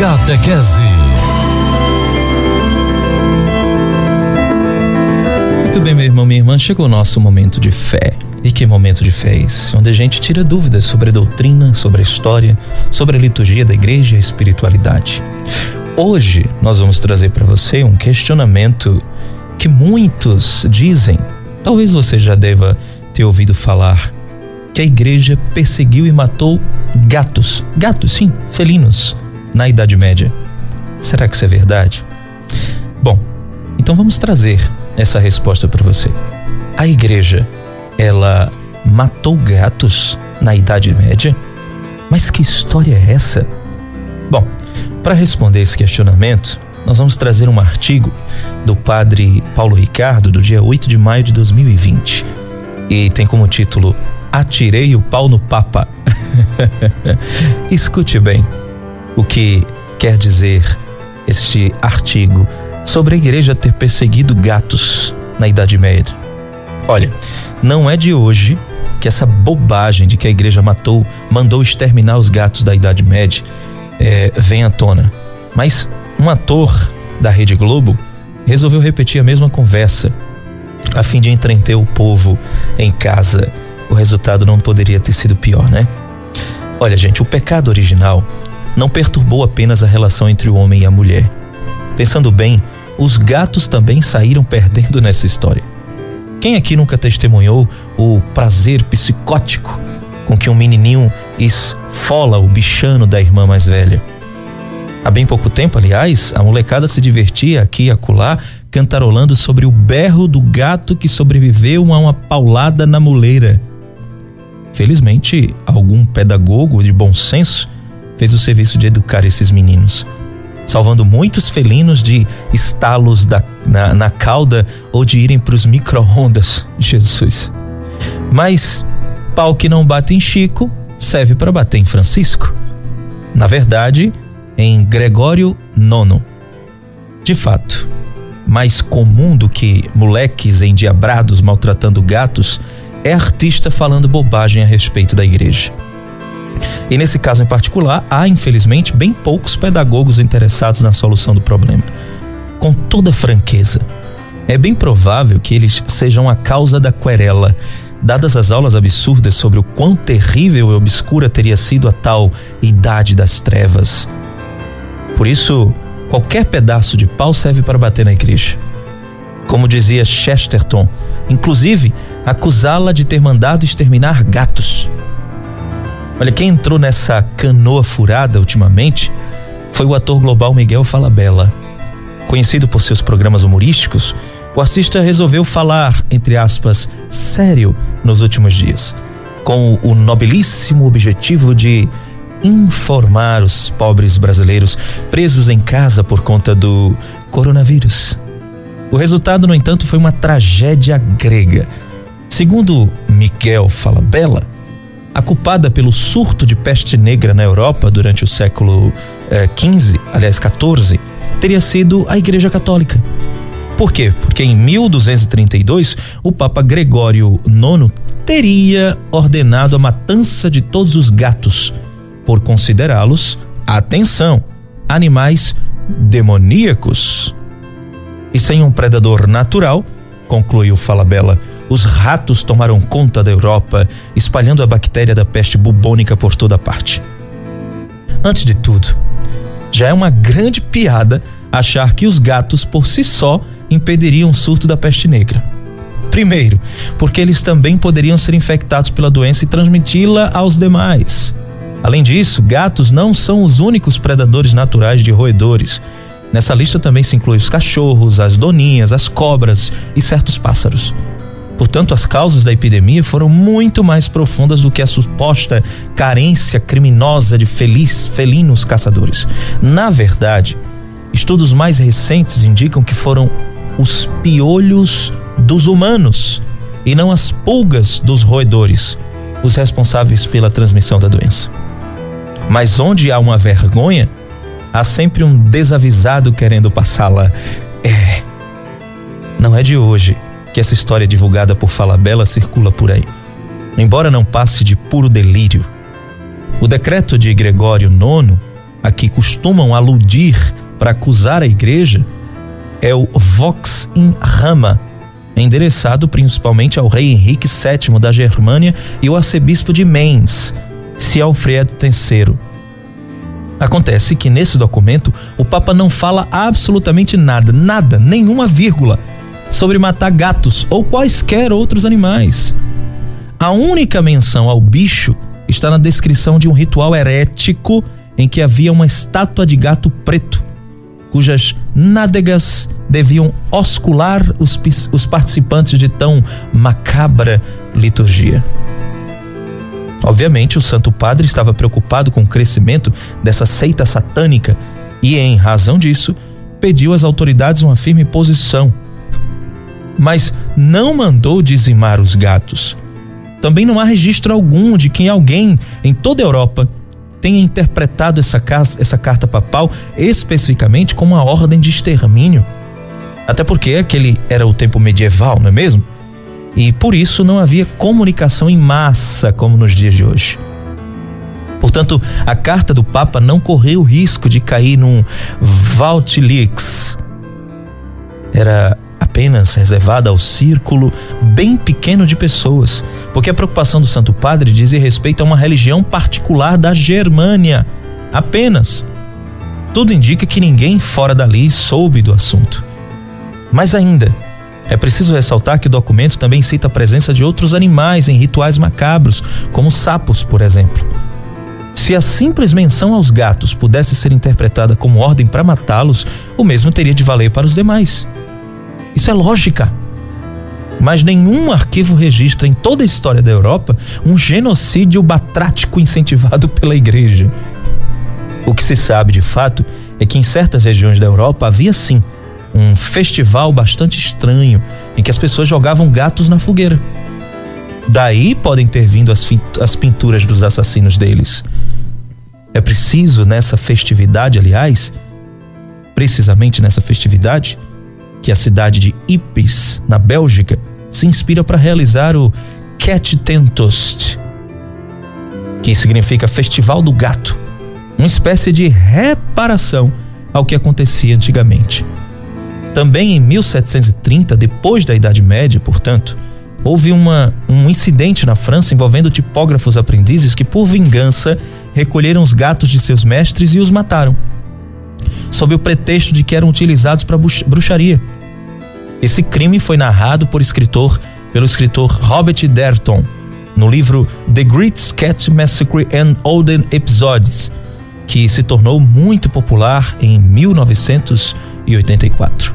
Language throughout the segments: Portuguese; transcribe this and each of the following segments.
Catequese. Muito bem, meu irmão, minha irmã, chegou o nosso momento de fé. E que momento de fé é esse? Onde a gente tira dúvidas sobre a doutrina, sobre a história, sobre a liturgia da igreja e a espiritualidade. Hoje nós vamos trazer para você um questionamento que muitos dizem, talvez você já deva ter ouvido falar, que a igreja perseguiu e matou gatos. Gatos, sim, felinos, na Idade Média. Será que isso é verdade? Bom, então vamos trazer essa resposta para você. A igreja, ela matou gatos na Idade Média? Mas que história é essa? Bom, para responder esse questionamento, nós vamos trazer um artigo do padre Paulo Ricardo, do dia 8 de maio de 2020. E tem como título Atirei o pau no Papa. Escute bem o que quer dizer este artigo sobre a igreja ter perseguido gatos na Idade Média. Olha, não é de hoje que essa bobagem de que a igreja matou, mandou exterminar os gatos da Idade Média é, vem à tona. Mas um ator da Rede Globo resolveu repetir a mesma conversa a fim de entreter o povo em casa. O resultado não poderia ter sido pior, né? Olha, gente, o pecado original não perturbou apenas a relação entre o homem e a mulher. Pensando bem, os gatos também saíram perdendo nessa história. Quem aqui nunca testemunhou o prazer psicótico com que um menininho esfola o bichano da irmã mais velha? Há bem pouco tempo, aliás, a molecada se divertia aqui e acolá cantarolando sobre o berro do gato que sobreviveu a uma paulada na muleira. Felizmente, algum pedagogo de bom senso fez o serviço de educar esses meninos, salvando muitos felinos de estalos da, na, na cauda ou de irem para os micro-ondas. Jesus. Mas pau que não bate em Chico serve para bater em Francisco. Na verdade, em Gregório IX. De fato, mais comum do que moleques endiabrados maltratando gatos é artista falando bobagem a respeito da igreja. E nesse caso em particular, há infelizmente bem poucos pedagogos interessados na solução do problema. Com toda franqueza, é bem provável que eles sejam a causa da querela, dadas as aulas absurdas sobre o quão terrível e obscura teria sido a tal idade das trevas por isso, qualquer pedaço de pau serve para bater na igreja. Como dizia Chesterton, inclusive acusá-la de ter mandado exterminar gatos. Olha, quem entrou nessa canoa furada ultimamente foi o ator global Miguel Falabella. Conhecido por seus programas humorísticos, o artista resolveu falar, entre aspas, sério nos últimos dias, com o nobilíssimo objetivo de informar os pobres brasileiros presos em casa por conta do coronavírus. O resultado, no entanto, foi uma tragédia grega. Segundo Miguel Falabella, a culpada pelo surto de peste negra na Europa durante o século XV, eh, aliás 14, teria sido a Igreja Católica. Por quê? Porque em 1232 o Papa Gregório IX teria ordenado a matança de todos os gatos por considerá-los, atenção, animais demoníacos. E sem um predador natural, concluiu Falabella, os ratos tomaram conta da Europa, espalhando a bactéria da peste bubônica por toda parte. Antes de tudo, já é uma grande piada achar que os gatos por si só impediriam o surto da peste negra. Primeiro, porque eles também poderiam ser infectados pela doença e transmiti-la aos demais. Além disso, gatos não são os únicos predadores naturais de roedores. Nessa lista também se inclui os cachorros, as doninhas, as cobras e certos pássaros. Portanto, as causas da epidemia foram muito mais profundas do que a suposta carência criminosa de feliz, felinos caçadores. Na verdade, estudos mais recentes indicam que foram os piolhos dos humanos e não as pulgas dos roedores os responsáveis pela transmissão da doença. Mas onde há uma vergonha, há sempre um desavisado querendo passá-la. É. Não é de hoje que essa história divulgada por Falabella circula por aí. Embora não passe de puro delírio. O decreto de Gregório IX a que costumam aludir para acusar a igreja é o Vox in Rama, endereçado principalmente ao rei Henrique VII da Germânia e o arcebispo de Mainz, Sialfried III. Acontece que nesse documento o Papa não fala absolutamente nada, nada, nenhuma vírgula sobre matar gatos ou quaisquer outros animais. A única menção ao bicho está na descrição de um ritual herético em que havia uma estátua de gato preto, cujas nádegas deviam oscular os, os participantes de tão macabra liturgia. Obviamente, o Santo Padre estava preocupado com o crescimento dessa seita satânica e, em razão disso, pediu às autoridades uma firme posição. Mas não mandou dizimar os gatos. Também não há registro algum de que alguém em toda a Europa tenha interpretado essa, essa carta papal especificamente como uma ordem de extermínio. Até porque aquele era o tempo medieval, não é mesmo? E por isso não havia comunicação em massa como nos dias de hoje. Portanto, a carta do Papa não correu o risco de cair num Valtilix. Era apenas reservada ao círculo bem pequeno de pessoas, porque a preocupação do Santo Padre dizia respeito a uma religião particular da Germânia. Apenas. Tudo indica que ninguém fora dali soube do assunto. Mas ainda, é preciso ressaltar que o documento também cita a presença de outros animais em rituais macabros, como sapos, por exemplo. Se a simples menção aos gatos pudesse ser interpretada como ordem para matá-los, o mesmo teria de valer para os demais. Isso é lógica. Mas nenhum arquivo registra em toda a história da Europa um genocídio batrático incentivado pela igreja. O que se sabe de fato é que em certas regiões da Europa havia sim um festival bastante estranho em que as pessoas jogavam gatos na fogueira. Daí podem ter vindo as, as pinturas dos assassinos deles. É preciso nessa festividade, aliás, precisamente nessa festividade, que a cidade de Ypres, na Bélgica, se inspira para realizar o Cat Tentost, que significa Festival do Gato, uma espécie de reparação ao que acontecia antigamente. Também em 1730, depois da Idade Média, portanto, houve uma, um incidente na França envolvendo tipógrafos aprendizes que, por vingança, recolheram os gatos de seus mestres e os mataram, sob o pretexto de que eram utilizados para bruxaria. Esse crime foi narrado por escritor, pelo escritor Robert Derton no livro The Great Cat Massacre and Olden Episodes, que se tornou muito popular em 1984.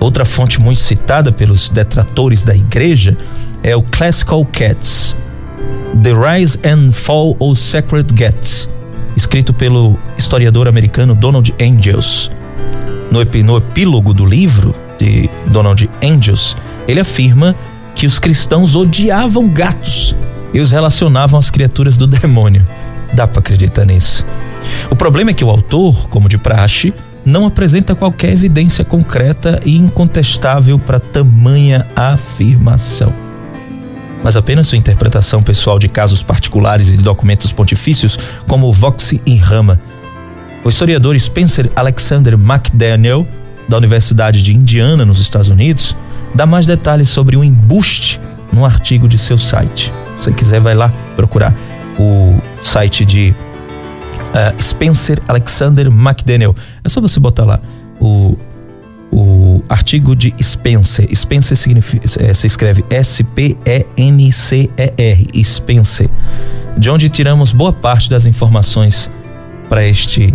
Outra fonte muito citada pelos detratores da igreja é o Classical Cats, The Rise and Fall of Sacred Cats, escrito pelo historiador americano Donald Angels. No, no epílogo do livro de Donald Angels, ele afirma que os cristãos odiavam gatos e os relacionavam às criaturas do demônio. Dá para acreditar nisso. O problema é que o autor, como de praxe, não apresenta qualquer evidência concreta e incontestável para tamanha afirmação. Mas apenas sua interpretação pessoal de casos particulares e de documentos pontifícios, como Vox e Rama. O historiador Spencer Alexander McDaniel, da Universidade de Indiana, nos Estados Unidos, dá mais detalhes sobre o embuste no artigo de seu site. Se você quiser, vai lá procurar o site de uh, Spencer Alexander McDaniel. É só você botar lá o, o artigo de Spencer. Spencer significa, é, se escreve S-P-E-N-C-E-R. Spencer. De onde tiramos boa parte das informações para este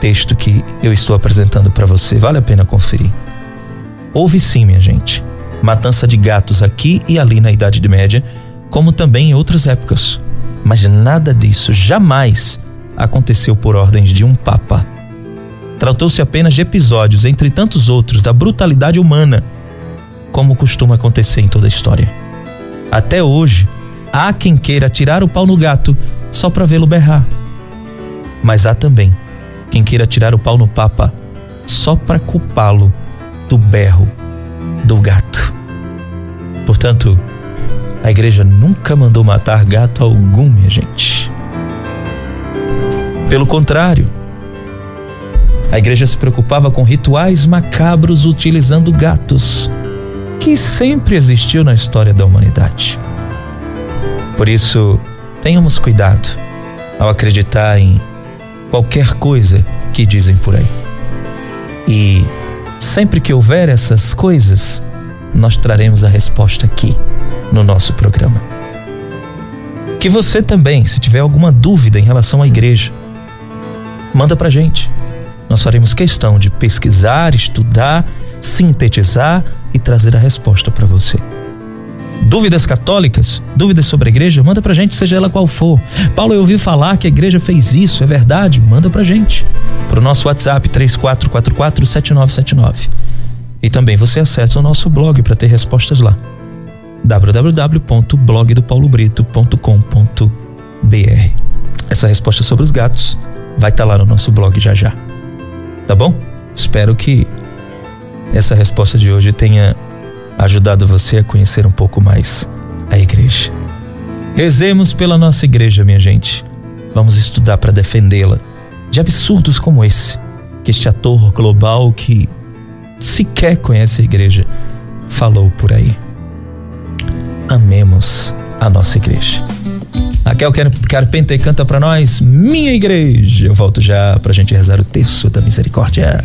texto que eu estou apresentando para você. Vale a pena conferir. Houve sim, minha gente, matança de gatos aqui e ali na Idade Média, como também em outras épocas. Mas nada disso jamais aconteceu por ordens de um papa. Tratou-se apenas de episódios, entre tantos outros, da brutalidade humana, como costuma acontecer em toda a história. Até hoje, há quem queira tirar o pau no gato só para vê-lo berrar. Mas há também quem queira tirar o pau no Papa só para culpá-lo do berro do gato. Portanto, a igreja nunca mandou matar gato algum, minha gente. Pelo contrário, A igreja se preocupava com rituais macabros utilizando gatos, que sempre existiu na história da humanidade. Por isso, tenhamos cuidado ao acreditar em qualquer coisa que dizem por aí. E sempre que houver essas coisas, nós traremos a resposta aqui no nosso programa. Que você também, se tiver alguma dúvida em relação à igreja, manda pra gente. Nós faremos questão de pesquisar, estudar, sintetizar e trazer a resposta para você. Dúvidas católicas? Dúvidas sobre a igreja? Manda pra gente, seja ela qual for. Paulo, eu ouvi falar que a igreja fez isso, é verdade? Manda pra gente. Pro nosso WhatsApp 34447979. E também você acessa o nosso blog para ter respostas lá. www.blogdoPauloBrito.com.br. Essa resposta sobre os gatos vai estar tá lá no nosso blog já já. Tá bom? Espero que essa resposta de hoje tenha ajudado você a conhecer um pouco mais a igreja. Rezemos pela nossa igreja, minha gente. Vamos estudar para defendê-la de absurdos como esse, que este ator global que sequer conhece a igreja falou por aí. Amemos a nossa igreja. Raquel Carpenter canta para nós, minha igreja. Eu volto já pra gente rezar o terço da misericórdia.